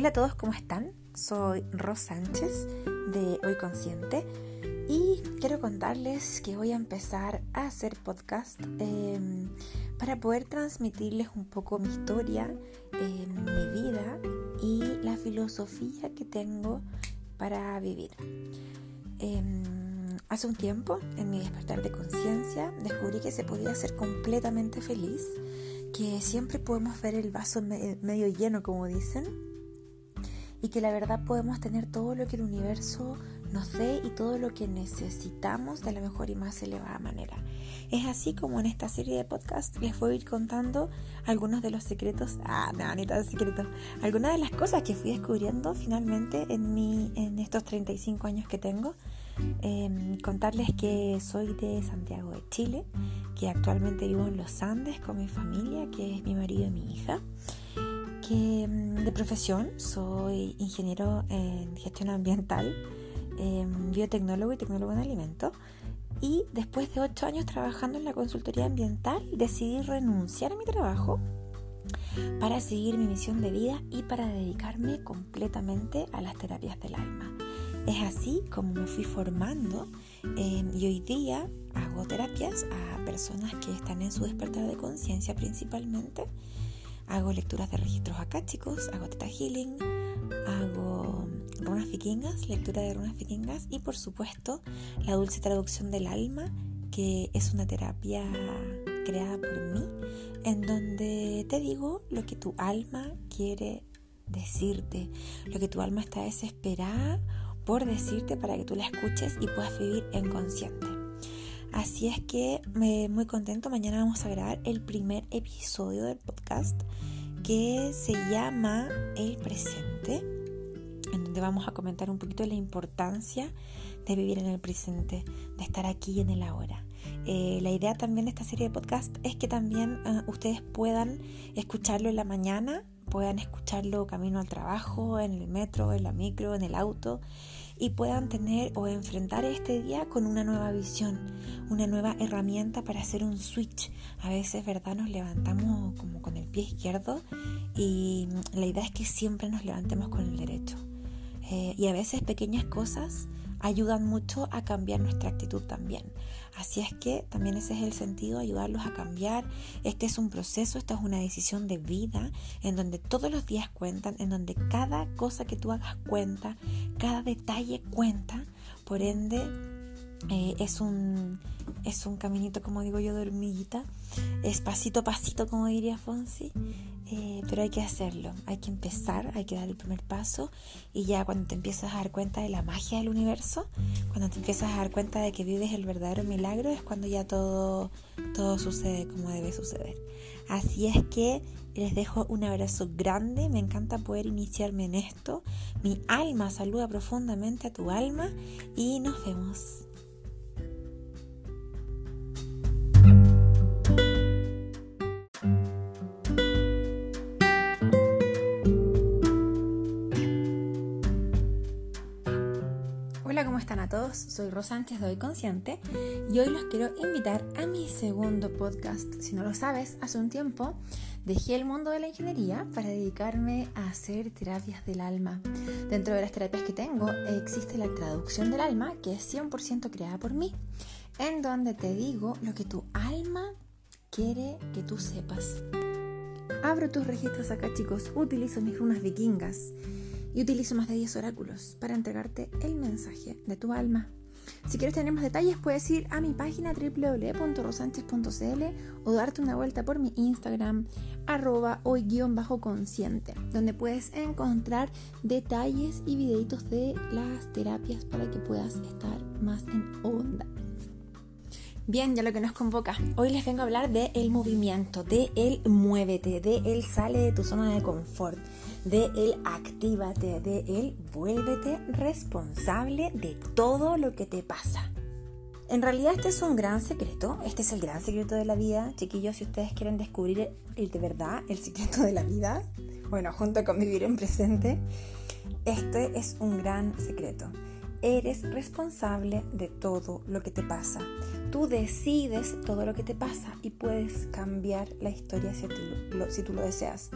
Hola a todos, ¿cómo están? Soy Ros Sánchez de Hoy Consciente y quiero contarles que voy a empezar a hacer podcast em, para poder transmitirles un poco mi historia, em, mi vida y la filosofía que tengo para vivir. Em, hace un tiempo, en mi despertar de conciencia, descubrí que se podía ser completamente feliz, que siempre podemos ver el vaso medio lleno, como dicen, y que la verdad podemos tener todo lo que el universo nos dé y todo lo que necesitamos de la mejor y más elevada manera. Es así como en esta serie de podcast les voy a ir contando algunos de los secretos, ah, no, ni tan secretos, algunas de las cosas que fui descubriendo finalmente en, mi, en estos 35 años que tengo. Em, contarles que soy de Santiago de Chile, que actualmente vivo en los Andes con mi familia, que es mi marido y mi hija. Mm, de profesión soy ingeniero en gestión ambiental, em, biotecnólogo y tecnólogo en alimentos. Y después de ocho años trabajando en la consultoría ambiental, decidí renunciar a mi trabajo para seguir mi misión de vida y para dedicarme completamente a las terapias del alma. Es así como me fui formando em, y hoy día hago terapias a personas que están en su despertar de conciencia principalmente Hago lecturas de registros chicos, hago teta healing, hago runas vikingas, lectura de runas vikingas. Y por supuesto la dulce traducción del alma, que es una terapia creada por mí, en donde te digo lo que tu alma quiere decirte, lo que tu alma está desesperada por decirte para que tú la escuches y puedas vivir en consciente. Así es que me muy contento. Mañana vamos a grabar el primer episodio del podcast que se llama El presente, en donde vamos a comentar un poquito la importancia de vivir en el presente, de estar aquí en el ahora. Eh, la idea también de esta serie de podcast es que también eh, ustedes puedan escucharlo en la mañana, puedan escucharlo camino al trabajo, en el metro, en la micro, en el auto y puedan tener o enfrentar este día con una nueva visión, una nueva herramienta para hacer un switch. A veces, ¿verdad? Nos levantamos como con el pie izquierdo y la idea es que siempre nos levantemos con el derecho. Eh, y a veces pequeñas cosas ayudan mucho a cambiar nuestra actitud también. Así es que también ese es el sentido, ayudarlos a cambiar. Este es un proceso, esta es una decisión de vida en donde todos los días cuentan, en donde cada cosa que tú hagas cuenta, cada detalle cuenta. Por ende, eh, es, un, es un caminito, como digo yo, de hormiguita. Es pasito a pasito, como diría Fonsi. Eh, pero hay que hacerlo, hay que empezar, hay que dar el primer paso y ya cuando te empiezas a dar cuenta de la magia del universo, cuando te empiezas a dar cuenta de que vives el verdadero milagro, es cuando ya todo, todo sucede como debe suceder. Así es que les dejo un abrazo grande, me encanta poder iniciarme en esto. Mi alma saluda profundamente a tu alma y nos vemos. Todos, soy Rosánchez de Hoy Consciente y hoy los quiero invitar a mi segundo podcast. Si no lo sabes, hace un tiempo dejé el mundo de la ingeniería para dedicarme a hacer terapias del alma. Dentro de las terapias que tengo existe la traducción del alma que es 100% creada por mí, en donde te digo lo que tu alma quiere que tú sepas. Abro tus registros acá chicos, utilizo mis runas vikingas y utilizo más de 10 oráculos para entregarte el mensaje de tu alma. Si quieres tener más detalles puedes ir a mi página www.rosanchez.cl o darte una vuelta por mi Instagram arroba hoy-consciente donde puedes encontrar detalles y videitos de las terapias para que puedas estar más en onda. Bien, ya lo que nos convoca. Hoy les vengo a hablar de el movimiento, de el muévete, de el sale de tu zona de confort de el actívate, de el vuélvete responsable de todo lo que te pasa. En realidad este es un gran secreto, este es el gran secreto de la vida, chiquillos, si ustedes quieren descubrir el de verdad, el secreto de la vida, bueno, junto con vivir en presente, este es un gran secreto. Eres responsable de todo lo que te pasa. Tú decides todo lo que te pasa y puedes cambiar la historia si tú lo, deseas.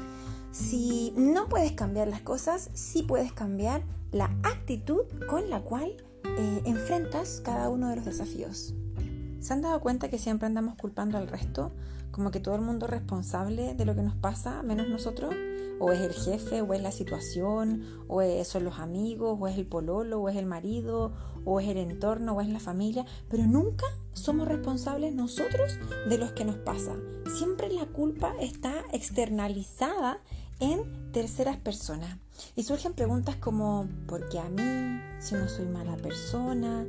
si no puedes cambiar las cosas, sí puedes cambiar la actitud con la cual eh, enfrentas cada uno de los desafíos. ¿Se han dado cuenta que siempre andamos culpando al resto? Como que todo el mundo es responsable de lo que nos pasa, menos nosotros. O es el jefe, o es la situación, o son los amigos, o es el pololo, o es el marido, o es el entorno, o es la familia. Pero nunca somos responsables nosotros de los que nos pasa. Siempre la culpa está externalizada en terceras personas. Y surgen preguntas como, ¿por qué a mí? Si no soy mala persona.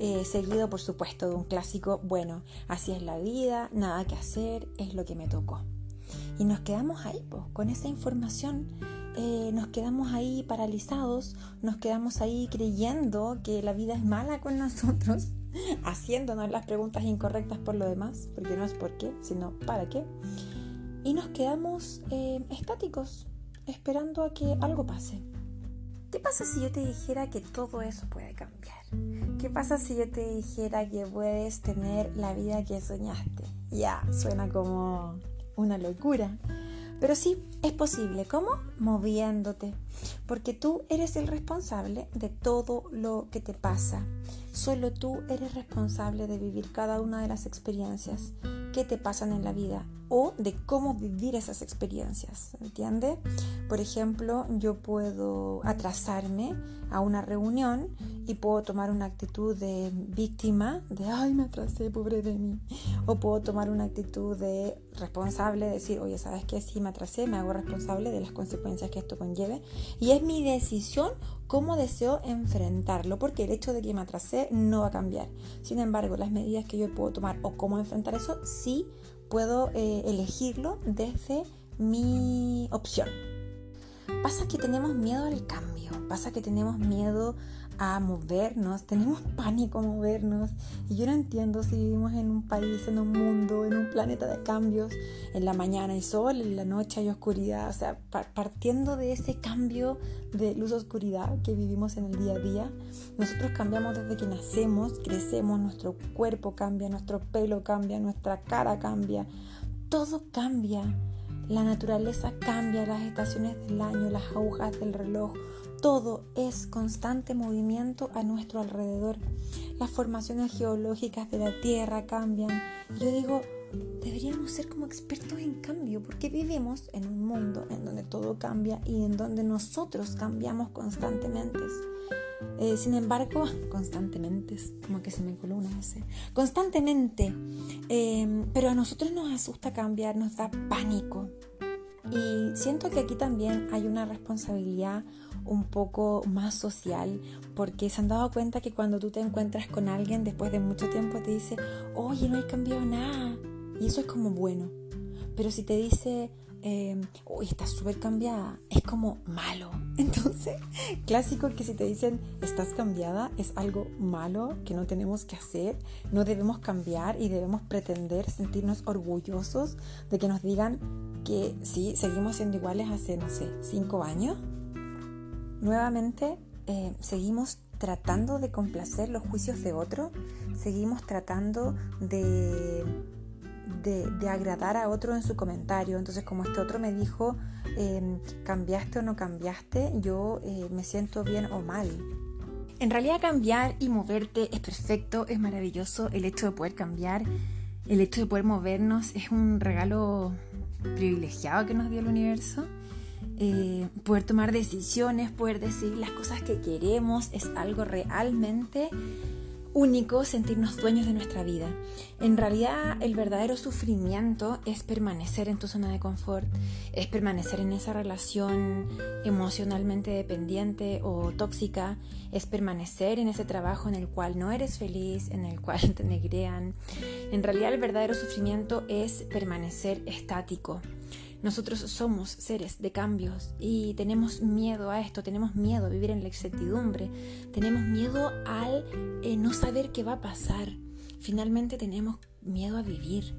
Eh, seguido, por supuesto, de un clásico, bueno, así es la vida, nada que hacer, es lo que me tocó. Y nos quedamos ahí, pues, con esa información, eh, nos quedamos ahí paralizados, nos quedamos ahí creyendo que la vida es mala con nosotros, haciéndonos las preguntas incorrectas por lo demás, porque no es por qué, sino para qué. Y nos quedamos eh, estáticos, esperando a que algo pase. ¿Qué pasa si yo te dijera que todo eso puede cambiar? ¿Qué pasa si yo te dijera que puedes tener la vida que soñaste? Ya, suena como una locura. Pero sí, es posible. ¿Cómo? Moviéndote. Porque tú eres el responsable de todo lo que te pasa. Solo tú eres responsable de vivir cada una de las experiencias que te pasan en la vida o de cómo vivir esas experiencias, ¿entiendes? Por ejemplo, yo puedo atrasarme a una reunión y puedo tomar una actitud de víctima, de ay, me atrasé, pobre de mí. O puedo tomar una actitud de responsable, decir, oye, ¿sabes qué? Si me atrasé, me hago responsable de las consecuencias que esto conlleve. Y es mi decisión cómo deseo enfrentarlo, porque el hecho de que me atrasé no va a cambiar. Sin embargo, las medidas que yo puedo tomar o cómo enfrentar eso, sí puedo eh, elegirlo desde mi opción. Pasa que tenemos miedo al cambio, pasa que tenemos miedo a movernos, tenemos pánico a movernos. Y yo no entiendo si vivimos en un país, en un mundo, en un planeta de cambios. En la mañana hay sol, en la noche hay oscuridad. O sea, partiendo de ese cambio de luz-oscuridad que vivimos en el día a día, nosotros cambiamos desde que nacemos, crecemos, nuestro cuerpo cambia, nuestro pelo cambia, nuestra cara cambia. Todo cambia. La naturaleza cambia, las estaciones del año, las agujas del reloj, todo es constante movimiento a nuestro alrededor. Las formaciones geológicas de la Tierra cambian. yo digo, deberíamos ser como expertos en cambio, porque vivimos en un mundo en donde todo cambia y en donde nosotros cambiamos constantemente. Eh, sin embargo, constantemente, como que se me coló una ese, constantemente, em, pero a nosotros nos asusta cambiar, nos da pánico. Y siento que aquí también hay una responsabilidad un poco más social, porque se han dado cuenta que cuando tú te encuentras con alguien después de mucho tiempo te dice, oye, no hay cambiado nada. Y eso es como bueno. Pero si te dice, eh, uy, estás súper cambiada, es como malo. Entonces, clásico que si te dicen, estás cambiada, es algo malo que no tenemos que hacer, no debemos cambiar y debemos pretender sentirnos orgullosos de que nos digan que sí, seguimos siendo iguales hace, no sé, cinco años Nuevamente, eh, seguimos tratando de complacer los juicios de otro, seguimos tratando de, de, agradar a otro en su comentario. Entonces, como este otro me dijo, em, cambiaste o no cambiaste, yo eh, me siento bien o mal. En realidad cambiar y moverte es perfecto, es maravilloso. El hecho de poder cambiar, el hecho de poder movernos es un regalo privilegiado que nos dio el universo. Eh, poder tomar decisiones, poder decidir las cosas que queremos, es algo realmente único sentirnos dueños de nuestra vida. En realidad el verdadero sufrimiento es permanecer en tu zona de confort, es permanecer en esa relación emocionalmente dependiente o tóxica, es permanecer en ese trabajo en el cual no eres feliz, en el cual te negrean. En realidad el verdadero sufrimiento es permanecer estático, nosotros somos seres de cambios y tenemos miedo a esto, tenemos miedo a vivir en la incertidumbre, tenemos miedo al eh, no saber qué va a pasar. Finalmente tenemos miedo a vivir.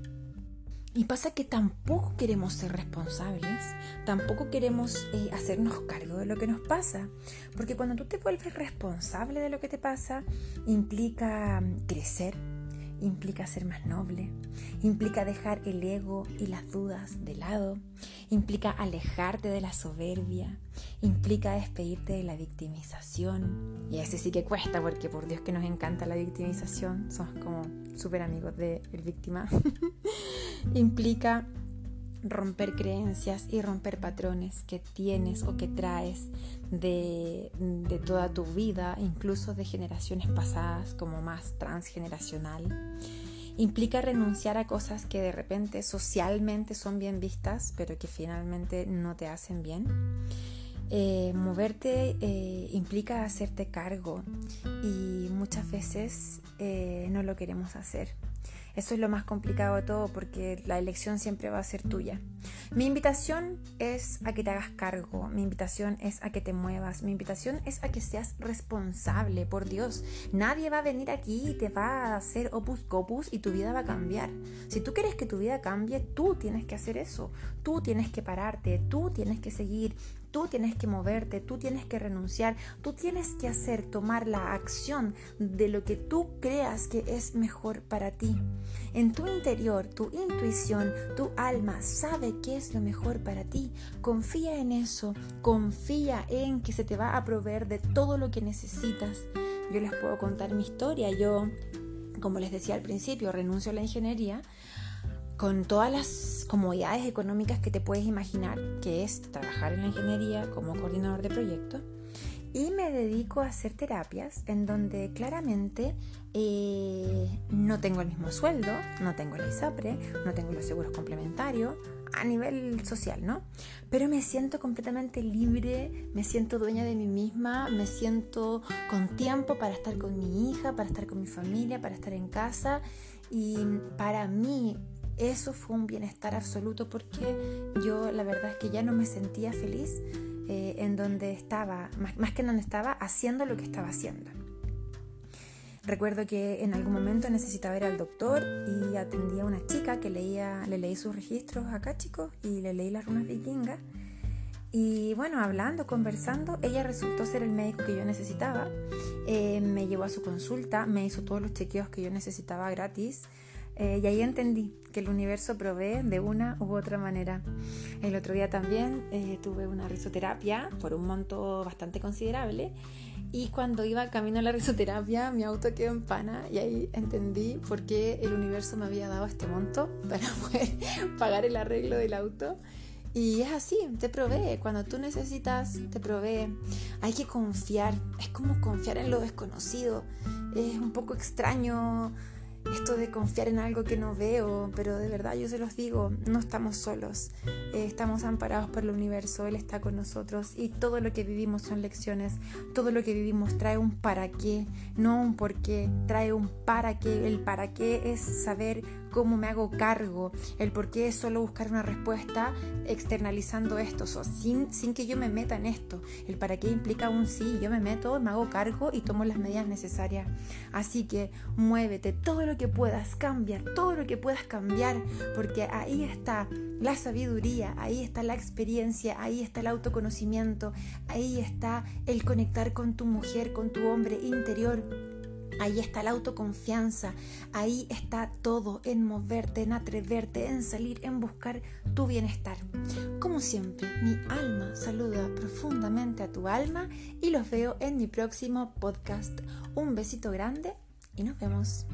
Y pasa que tampoco queremos ser responsables, tampoco queremos eh, hacernos cargo de lo que nos pasa, porque cuando tú te vuelves responsable de lo que te pasa, implica mm, crecer, implica ser más noble, implica dejar el ego y las dudas de lado, implica alejarte de la soberbia, implica despedirte de la victimización. Y ese sí que cuesta porque por Dios que nos encanta la victimización, somos como súper amigos del víctima. implica romper creencias y romper patrones que tienes o que traes de, de, toda tu vida, incluso de generaciones pasadas como más transgeneracional. Implica renunciar a cosas que de repente socialmente son bien vistas, pero que finalmente no te hacen bien. Eh, moverte eh, implica hacerte cargo y muchas veces eh, no lo queremos hacer. Eso es lo más complicado de todo porque la elección siempre va a ser tuya. Mi invitación es a que te hagas cargo, mi invitación es a que te muevas, mi invitación es a que seas responsable, por Dios. Nadie va a venir aquí y te va a hacer opus copus y tu vida va a cambiar. Si tú quieres que tu vida cambie, tú tienes que hacer eso. Tú tienes que pararte, tú tienes que seguir, Tú tienes que moverte, tú tienes que renunciar, tú tienes que hacer, tomar la acción de lo que tú creas que es mejor para ti. En tu interior, tu intuición, tu alma sabe qué es lo mejor para ti. Confía en eso, confía en que se te va a proveer de todo lo que necesitas. Yo les puedo contar mi historia. Yo, como les decía al principio, renuncio a la ingeniería con todas las comodidades económicas que te puedes imaginar, que es trabajar en la ingeniería como coordinador de proyectos, y me dedico a hacer terapias en donde claramente eh, no tengo el mismo sueldo, no tengo el ISAPRE, no tengo los seguros complementarios a nivel social, ¿no? Pero me siento completamente libre, me siento dueña de mí misma, me siento con tiempo para estar con mi hija, para estar con mi familia, para estar en casa y para mí eso fue un bienestar absoluto porque yo la verdad es que ya no me sentía feliz eh, en donde estaba, más, que en donde estaba, haciendo lo que estaba haciendo. Recuerdo que en algún momento necesitaba ir al doctor y atendía a una chica que leía, le leí sus registros acá, chicos, y le leí las runas vikingas. Y bueno, hablando, conversando, ella resultó ser el médico que yo necesitaba. Eh, me llevó a su consulta, me hizo todos los chequeos que yo necesitaba gratis. Eh, y ahí entendí que el universo provee de una u otra manera. El otro día también eh, tuve una risoterapia por un monto bastante considerable y cuando iba camino a la risoterapia mi auto quedó en pana y ahí entendí por qué el universo me había dado este monto para poder pagar el arreglo del auto. Y es así, te provee. Cuando tú necesitas, te provee. Hay que confiar. Es como confiar en lo desconocido. Es un poco extraño esto de confiar en algo que no veo, pero de verdad yo se los digo, no estamos solos, eh, estamos amparados por el universo, Él está con nosotros y todo lo que vivimos son lecciones, todo lo que vivimos trae un para qué, no un por qué, trae un para qué, el para qué es saber cómo me hago cargo, el por qué es solo buscar una respuesta externalizando esto, sin, sin que yo me meta en esto, el para qué implica un sí, yo me meto, me hago cargo y tomo las medidas necesarias. Así que muévete. Todo lo que puedas, cambia todo lo que puedas cambiar, porque ahí está la sabiduría, ahí está la experiencia, ahí está el autoconocimiento, ahí está el conectar con tu mujer, con tu hombre interior Ahí está la autoconfianza, ahí está todo en moverte, en atreverte, en salir, en buscar tu bienestar. Como siempre, mi alma saluda profundamente a tu alma y los veo en mi próximo podcast. Un besito grande y nos vemos.